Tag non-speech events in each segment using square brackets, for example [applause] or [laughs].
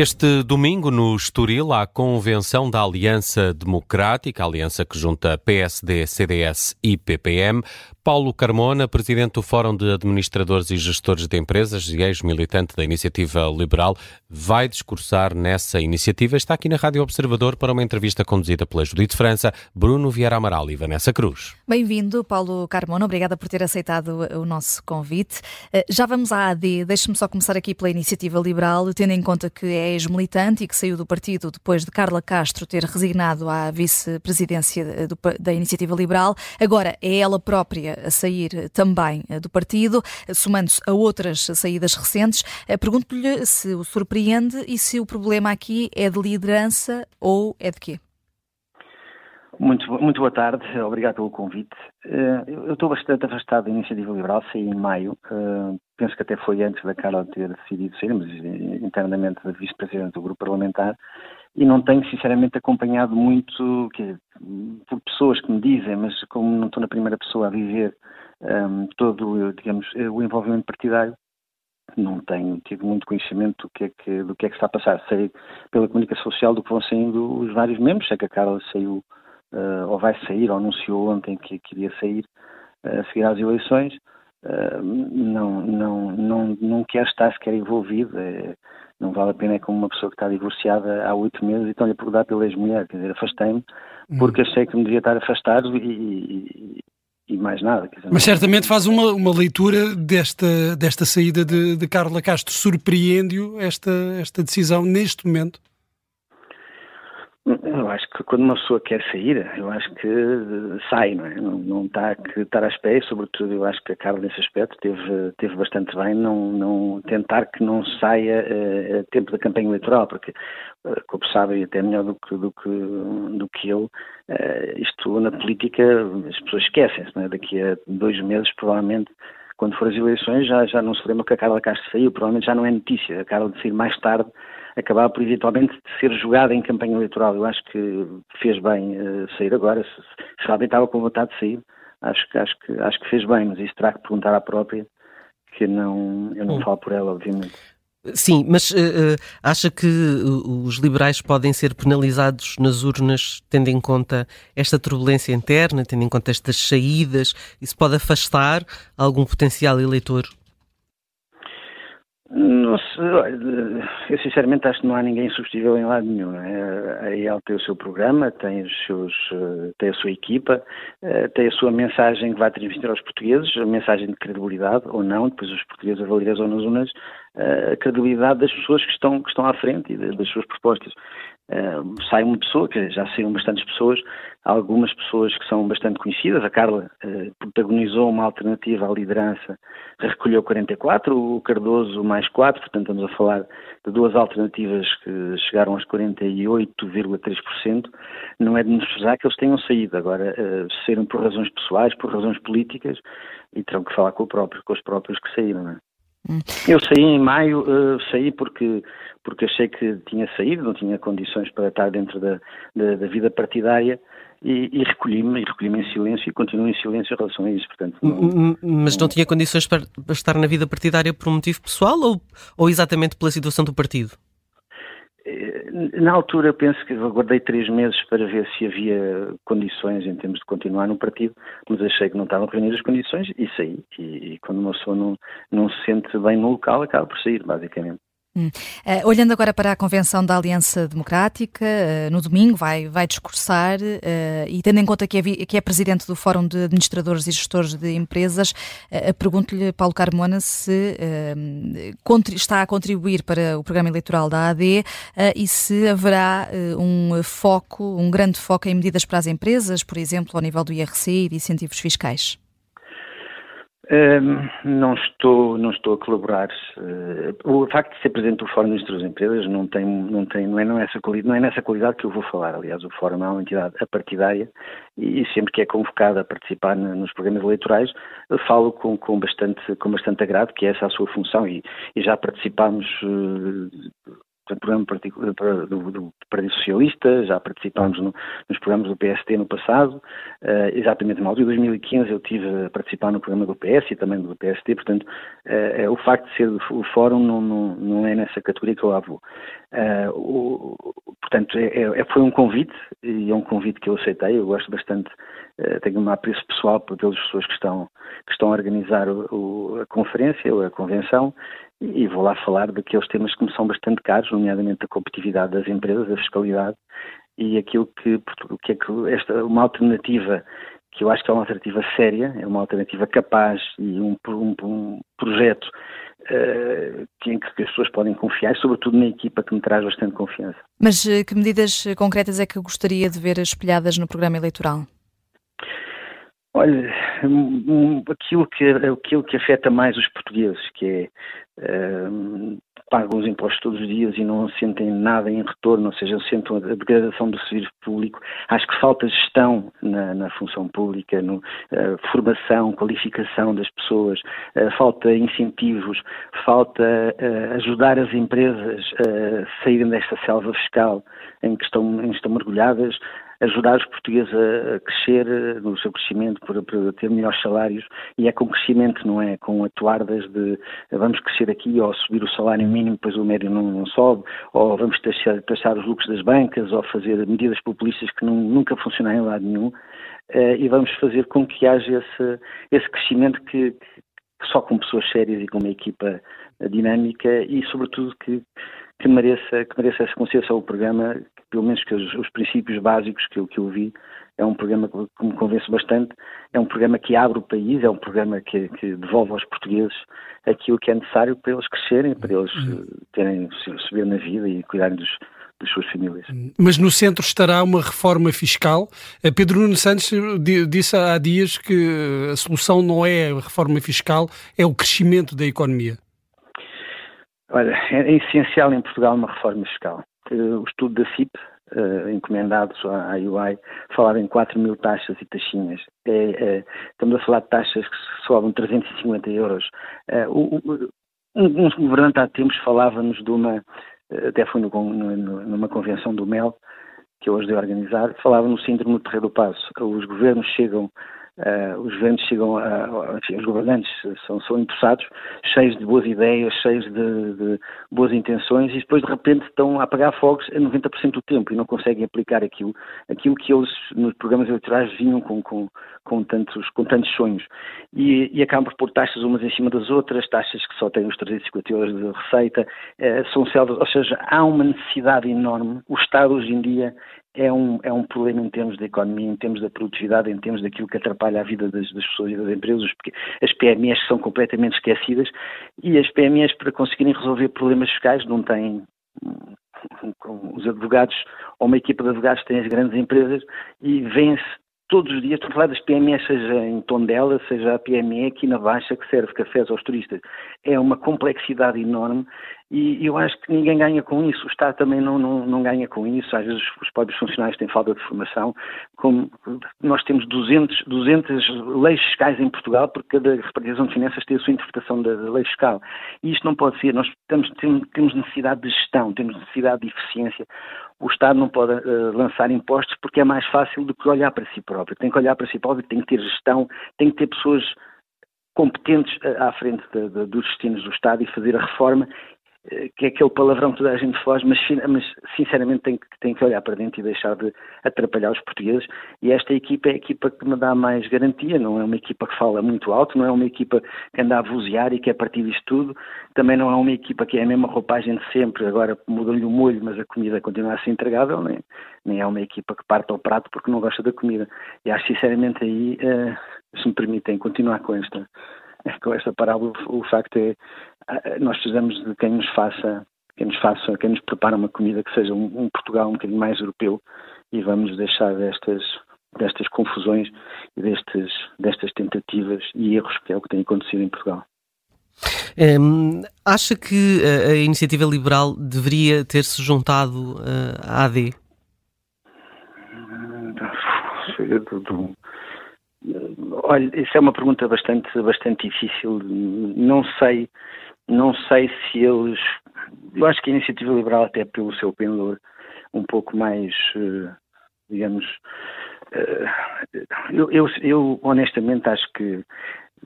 Este domingo, no Estoril, há a convenção da Aliança Democrática, aliança que junta PSD, CDS e PPM. Paulo Carmona, presidente do Fórum de Administradores e Gestores de Empresas e ex-militante da Iniciativa Liberal, vai discursar nessa iniciativa. Está aqui na Rádio Observador para uma entrevista conduzida pela Judite França, Bruno Vieira Amaral e Vanessa Cruz. Bem-vindo, Paulo Carmona. Obrigada por ter aceitado o nosso convite. Eh, já vamos à AD. Deixe-me só começar aqui pela Iniciativa Liberal, tendo em conta que é ex-militante e que saiu do partido depois de Carla Castro ter resignado à vice-presidência da Iniciativa Liberal. Agora é ela própria a sair também do partido, somando-se a outras saídas recentes. Eh, pergunto-lhe se o surpreende e se o problema aqui é de liderança ou é de quê? Muito, muito boa tarde, obrigado pelo convite. Eh, eu estou bastante afastado da Iniciativa Liberal, saí em maio, eh, penso que até foi antes da Carla ter decidido sair, mas internamente da vice-presidente do grupo parlamentar, e não tenho sinceramente acompanhado muito, que, por pessoas que me dizem, mas como não estou na primeira pessoa a viver um, ehm, todo, digamos, o envolvimento partidário, não tenho tido muito conhecimento do que, é que, do que é que está a passar. Sei pela comunicação social do que vão saindo os vários membros, sei que a Carla saiu uh, ou vai sair, ou anunciou ontem que queria sair uh, a seguir às eleições, uh, não, não, não, não quer estar sequer envolvido. É, não vale a pena é como uma pessoa que está divorciada há oito meses e estão-lhe a perguntar pela ex-mulher. Quer dizer, afastei-me hum. porque achei que me devia estar afastado e, e, e mais nada. Dizer, Mas certamente faz uma, uma leitura desta, desta saída de, de Carla Castro. Surpreende-o esta, esta decisão neste momento? Eu acho que quando uma pessoa quer sair, eu acho que sai, não é? Não, não está a estar à espera, sobretudo eu acho que a Carla nesse aspecto teve, teve bastante bem não, não tentar que não saia uh, a tempo da campanha eleitoral, porque, uh, como sabem, até melhor do que, do que, do que eu, isto na política as pessoas esquecem-se, não é? Daqui a dois meses, provavelmente, quando for as eleições, já, já não se lembra que a Carla Castro saiu, provavelmente já não é notícia. A Carla de sair mais tarde acabar por eventualmente ser jogada em campanha eleitoral. Eu acho que fez bem uh, sair agora, se, se, realmente estava com vontade de sair, acho, acho, que, acho que fez bem, mas isso terá que perguntar à própria, que não, eu não hum. falo por ela, obviamente. Sim, mas uh, acha que os liberais podem ser penalizados nas urnas, tendo em conta esta turbulência interna, tendo em conta estas saídas? Isso pode afastar algum potencial eleitor? Não sei, eu sinceramente acho que não há ninguém substituível em lado nenhum. É? A EL tem o seu programa, tem, os seus, eh, tem a sua equipa, eh, tem a sua mensagem que vai transmitir aos portugueses, a mensagem de credibilidade ou não, depois os portugueses avaliam nas urnas a credibilidade das pessoas que estão, que estão à frente e das suas propostas. Uh, sai uma pessoa, que já saíram bastantes pessoas, algumas pessoas que são bastante conhecidas. A Carla uh, protagonizou uma alternativa à liderança, recolheu 44, o Cardoso mais 4, portanto estamos a falar de duas alternativas que chegaram aos 48,3%. Não é de nos pesar que eles tenham saído, agora uh, saíram por razões pessoais, por razões políticas e terão que falar com, próprio, com os próprios que saíram. Não é? Eu saí em maio, uh, saí porque, porque achei que tinha saído, não tinha condições para estar dentro da, da, da vida partidária e, recolhi-me, e recolhi-me em silêncio e continuo em silêncio em relação a isso. Portanto, não, Mas não tinha condições para, para estar na vida partidária por um motivo pessoal ou, ou exatamente pela situação do partido? Na altura, penso que aguardei três meses para ver se havia condições em termos de continuar no partido, mas achei que não estavam reunidas as condições e saí. E, e quando uma pessoa não, não se sente bem no local, acaba por sair, basicamente. Uh, olhando agora para a Convenção da Aliança Democrática, uh, no domingo vai, vai discursar uh, e tendo em conta que é, que é presidente do Fórum de Administradores e Gestores de Empresas, pergunto-lhe, Paulo Carmona, se está a contribuir para o programa eleitoral da AD e se haverá um foco, um grande foco em medidas para as empresas, por exemplo, ao nível do IRC e de incentivos fiscais não estou, não estou a colaborar. Uh, o facto de ser presidente do Fórum de das Empresas não tem, não tem, não é, não é essa não é nessa qualidade que eu vou falar. Aliás, o Fórum é uma entidade apartidária e, sempre que é convocado a participar nos programas eleitorais, falo com, com bastante, com bastante agrado, que é essa a sua função e, e já participámos uh, programa do, do Partido Socialista, já participámos no, nos programas do PST no passado, uh, exatamente na altura de 2015 eu tive a participar no programa do PS e também do PST, portanto uh, o facto de ser o fórum não, não, não é nessa categoria que eu lá vou. Uh, o, portanto, é, é, foi um convite e é um convite que eu aceitei, eu gosto bastante, tenho um apreço pessoal pelas pessoas que estão, que estão a organizar o, o, a conferência ou a convenção e vou lá falar daqueles temas que me são bastante caros, nomeadamente a competitividade das empresas, a fiscalidade e aquilo que, que é que esta, uma alternativa que eu acho que é uma alternativa séria, é uma alternativa capaz e um, um, um projeto uh, em que as pessoas podem confiar, sobretudo na equipa que me traz bastante confiança. Mas eh, que medidas concretas é que gostaria de ver espelhadas no programa eleitoral? Olha, aquilo que, aquilo que afeta mais os portugueses, que é uh, pagam os impostos todos os dias e não sentem nada em retorno, ou seja, sentem a degradação do serviço público. Acho que falta gestão na, na função pública, no, uh, formação, qualificação das pessoas, uh, falta incentivos, falta uh, ajudar as empresas a saírem desta selva fiscal em que estão, em que estão mergulhadas ajudar os portugueses a, crescer eh, no seu crescimento, para, ter melhores salários, e é com crescimento, não é? Com atuardas de eh, vamos crescer aqui ou subir o salário mínimo, depois o médio não, não sobe, ou vamos taxar, taxar, os lucros das bancas, ou fazer medidas populistas que não, nunca funcionaram em lado nenhum, eh, e vamos fazer com que haja esse, esse crescimento que, que só com pessoas sérias e com uma equipa dinâmica e, sobretudo, que, que mereça, que mereça essa consideração o programa, que, pelo menos que os, os, princípios básicos que eu, que eu vi, é um programa que, me convence bastante, é um programa que abre o país, é um programa que, que devolve aos portugueses aquilo que é necessário para eles crescerem, para eles uhum. eh, terem, subir na vida e cuidarem dos, das suas famílias. Mas no centro estará uma reforma fiscal. Pedro Nuno Santos disse há dias que a solução não é a reforma fiscal, é o crescimento da economia. Olha, é essencial em Portugal uma reforma fiscal. O estudo da CIP, uh, encomendado à UI, falava em 4 mil taxas e taxinhas. É, é, estamos a falar de taxas que sobem 350 euros. O, um, um governante há tempos falava-nos de uma, até foi no, no, numa convenção do MEL, que eu ajudei organizar, falava no síndrome do Terreiro do Passo. Os governos chegam Uh, os governos chegam a, enfim, os governantes são, são cheios de boas ideias, cheios de, de, boas intenções e depois de repente estão a apagar fogos a 90% do tempo e não conseguem aplicar aquilo, aquilo que eles nos programas eleitorais vinham com, com, com, tantos, com tantos sonhos. E, e acabam por pôr taxas umas em cima das outras, taxas que só têm os 350 euros de receita, uh, são selvas, ou seja, há uma necessidade enorme. O Estado hoje em dia é um, é um problema em termos da economia, em termos da produtividade, em termos daquilo que atrapalha a vida das, das pessoas e das empresas. Porque as PMEs são completamente esquecidas e as PMEs, para conseguirem resolver problemas fiscais, não têm. Os advogados ou uma equipa de advogados têm as grandes empresas e vêm-se todos os dias, a falar das PMEs, seja em Tondela, seja a PME aqui na Baixa, que serve cafés aos turistas. É uma complexidade enorme e eu acho que ninguém ganha com isso. O Estado também não, não, não ganha com isso. Às vezes os próprios funcionários têm falta de formação. Como nós temos 200, 200 leis fiscais em Portugal, porque cada repartição de finanças tem a sua interpretação da lei fiscal. E isto não pode ser. Nós temos, necessidade de gestão, temos necessidade de eficiência o Estado não pode uh, lançar impostos porque é mais fácil do que olhar para si próprio. Tem que olhar para si próprio, tem que ter gestão, tem que ter pessoas competentes uh, à frente de, de, dos destinos do Estado e fazer a reforma eh, que é aquele palavrão que toda a gente faz, mas, mas sinceramente tem que, tem que olhar para dentro e deixar de atrapalhar os portugueses. E esta equipa é a equipa que me dá mais garantia, não é uma equipa que fala muito alto, não é uma equipa que anda a vozear e que é a partir disto tudo, também não é uma equipa que é a mesma roupagem de sempre, agora mudam-lhe o molho, mas a comida continua a ser entregável, nem, nem é uma equipa que parte ao prato porque não gosta da comida. E acho sinceramente aí, uh, se me permitem continuar com esta com esta parábola, o facto é nós precisamos de quem nos faça, quem nos faça, quem nos prepara uma comida que seja um, um Portugal um bocadinho mais europeu e vamos deixar destas destas confusões e destes, destas tentativas e erros que é o que tem acontecido em Portugal. Um, acha que a, a, iniciativa liberal deveria ter-se juntado uh, à AD? Olha, isso é uma pergunta bastante, bastante difícil. Não sei, não sei se eles eu acho que a iniciativa liberal, até pelo seu pendor um pouco mais, uh, digamos, uh, eu, eu, eu, honestamente acho que,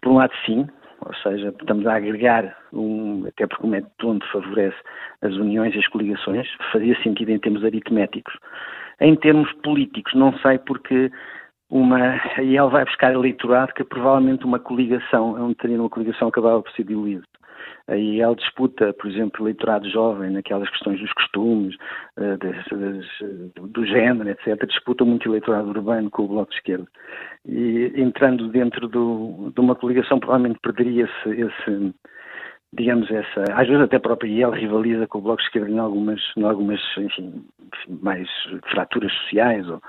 por um lado, sim, ou seja, estamos a agregar, um, até porque o método onde favorece as uniões e as coligações, fazia sentido em termos aritméticos. Em termos políticos, não sei porque uma, e ele vai buscar eleitorado que provavelmente uma coligação, onde teria uma coligação acabava por ser diluído. Aí ele disputa, por exemplo, eleitorado jovem naquelas questões dos costumes, eh, das, das, do género, etc. Disputa muito eleitorado urbano com o Bloco de Esquerda. E entrando dentro do, de uma coligação, provavelmente perderia-se esse, digamos, essa. Às vezes até a própria IEL rivaliza com o Bloco de Esquerda em algumas, em algumas enfim, mais fraturas sociais ou,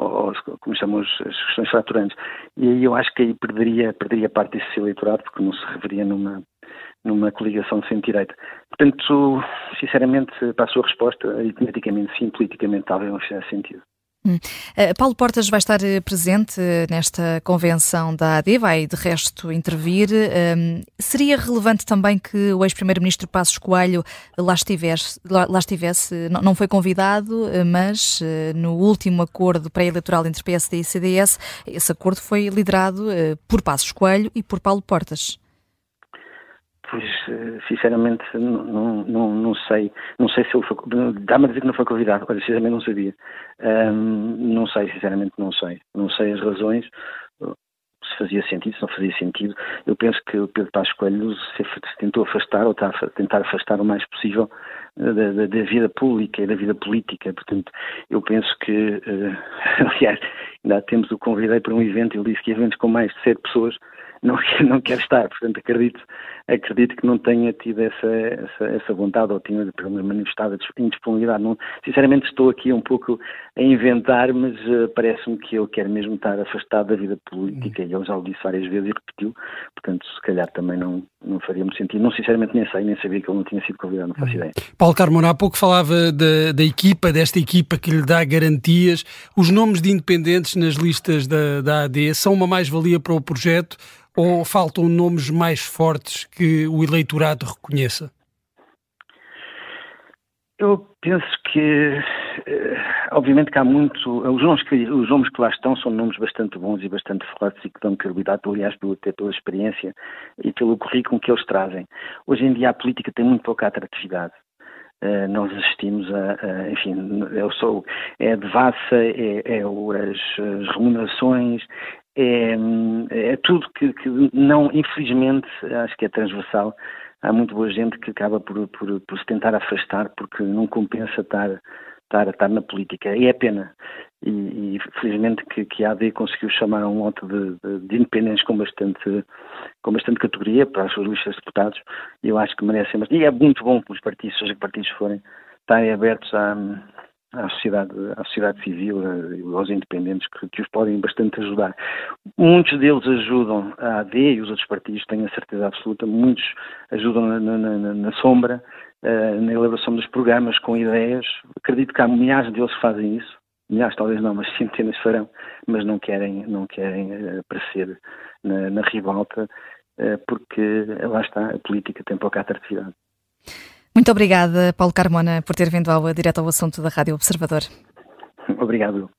ou, como chamamos as questões fraturantes. E aí eu acho que aí perderia, perderia parte desse eleitorado porque não se reveria numa, numa coligação de centro-direita. Portanto, sinceramente, para a sua resposta, aritmeticamente sim, politicamente talvez não fizesse sentido. Hum. Uh, Paulo Portas vai estar eh, presente nesta convenção da AD, vai de resto intervir. Um, seria relevante também que o ex-primeiro-ministro Passos Coelho lá estivesse, lá, estivesse não, foi convidado, eh, mas no último acordo pré-eleitoral entre PSD e CDS, esse acordo foi liderado por Passos Coelho e por Paulo Portas. Pois, eh, sinceramente, não, não, não sei. Não sei se ele foi. Dá-me a dizer que não foi convidado. Olha, sinceramente não sabia. Um, não sei, sinceramente não sei. Não sei as razões, se fazia sentido, se não fazia sentido. Eu penso que o Pedro Passos Coelho se tentou afastar, ou está a tentar afastar o mais possível da, da, da, vida pública e da vida política. Portanto, eu penso que, uh, [laughs] aliás, ainda temos o convidei para um evento, ele disse que eventos com mais de sete pessoas não, [laughs] não quer estar. Portanto, acredito, acredito que não tenha tido essa, essa, essa vontade ou tenha manifestado indisponibilidade. Não, sinceramente, estou aqui um pouco a inventar, mas uh, parece-me que ele quer mesmo estar afastado da vida política e ele já o disse várias vezes e repetiu. Portanto, se calhar também não, não faria muito sentido. Não, sinceramente, nem sei, nem sabia que ele não tinha sido convidado, não faço ideia. Paulo Carmona, há pouco falava da, da equipa, desta equipa que lhe dá garantias. Os nomes de independentes nas listas da, da AD são uma mais-valia para o projeto ou faltam nomes mais fortes que o eleitorado reconheça? Eu penso que, eh, obviamente que há muito, os nomes que, os nomes que lá estão são nomes bastante bons e bastante fortes e que dão credibilidade, aliás, até pela experiência e pelo currículo que eles trazem. Hoje em dia a política tem muito pouca atratividade. Uh, nós assistimos a, a, enfim, eu sou, é a devassa, é, é as, as remunerações, é, é tudo que, que, não, infelizmente, acho que é transversal. Há muito boa gente que acaba por, por, por se tentar afastar porque não compensa estar, estar, estar na política. E é pena. E, e felizmente que, que a AD conseguiu chamar um lote de, de, de, independentes com bastante, com bastante categoria para as suas listas de deputados. E eu acho que merecem. E é muito bom que os partidos, seja que partidos forem, estarem abertos a à sociedade, à sociedade civil, aos independentes, que, que, os podem bastante ajudar. Muitos deles ajudam a AD e os outros partidos, tenho a certeza absoluta, muitos ajudam na, na, na, na sombra, uh, na elaboração dos programas, com ideias. Acredito que há milhares deles que fazem isso, milhares talvez não, mas [laughs] centenas farão, mas não querem, não querem uh, aparecer na, na ribalta, uh, porque lá está, a política tem pouca atratividade. Muito obrigada, Paulo Carmona, por ter vindo ao direto ao assunto da Rádio Observador. [laughs] Obrigado.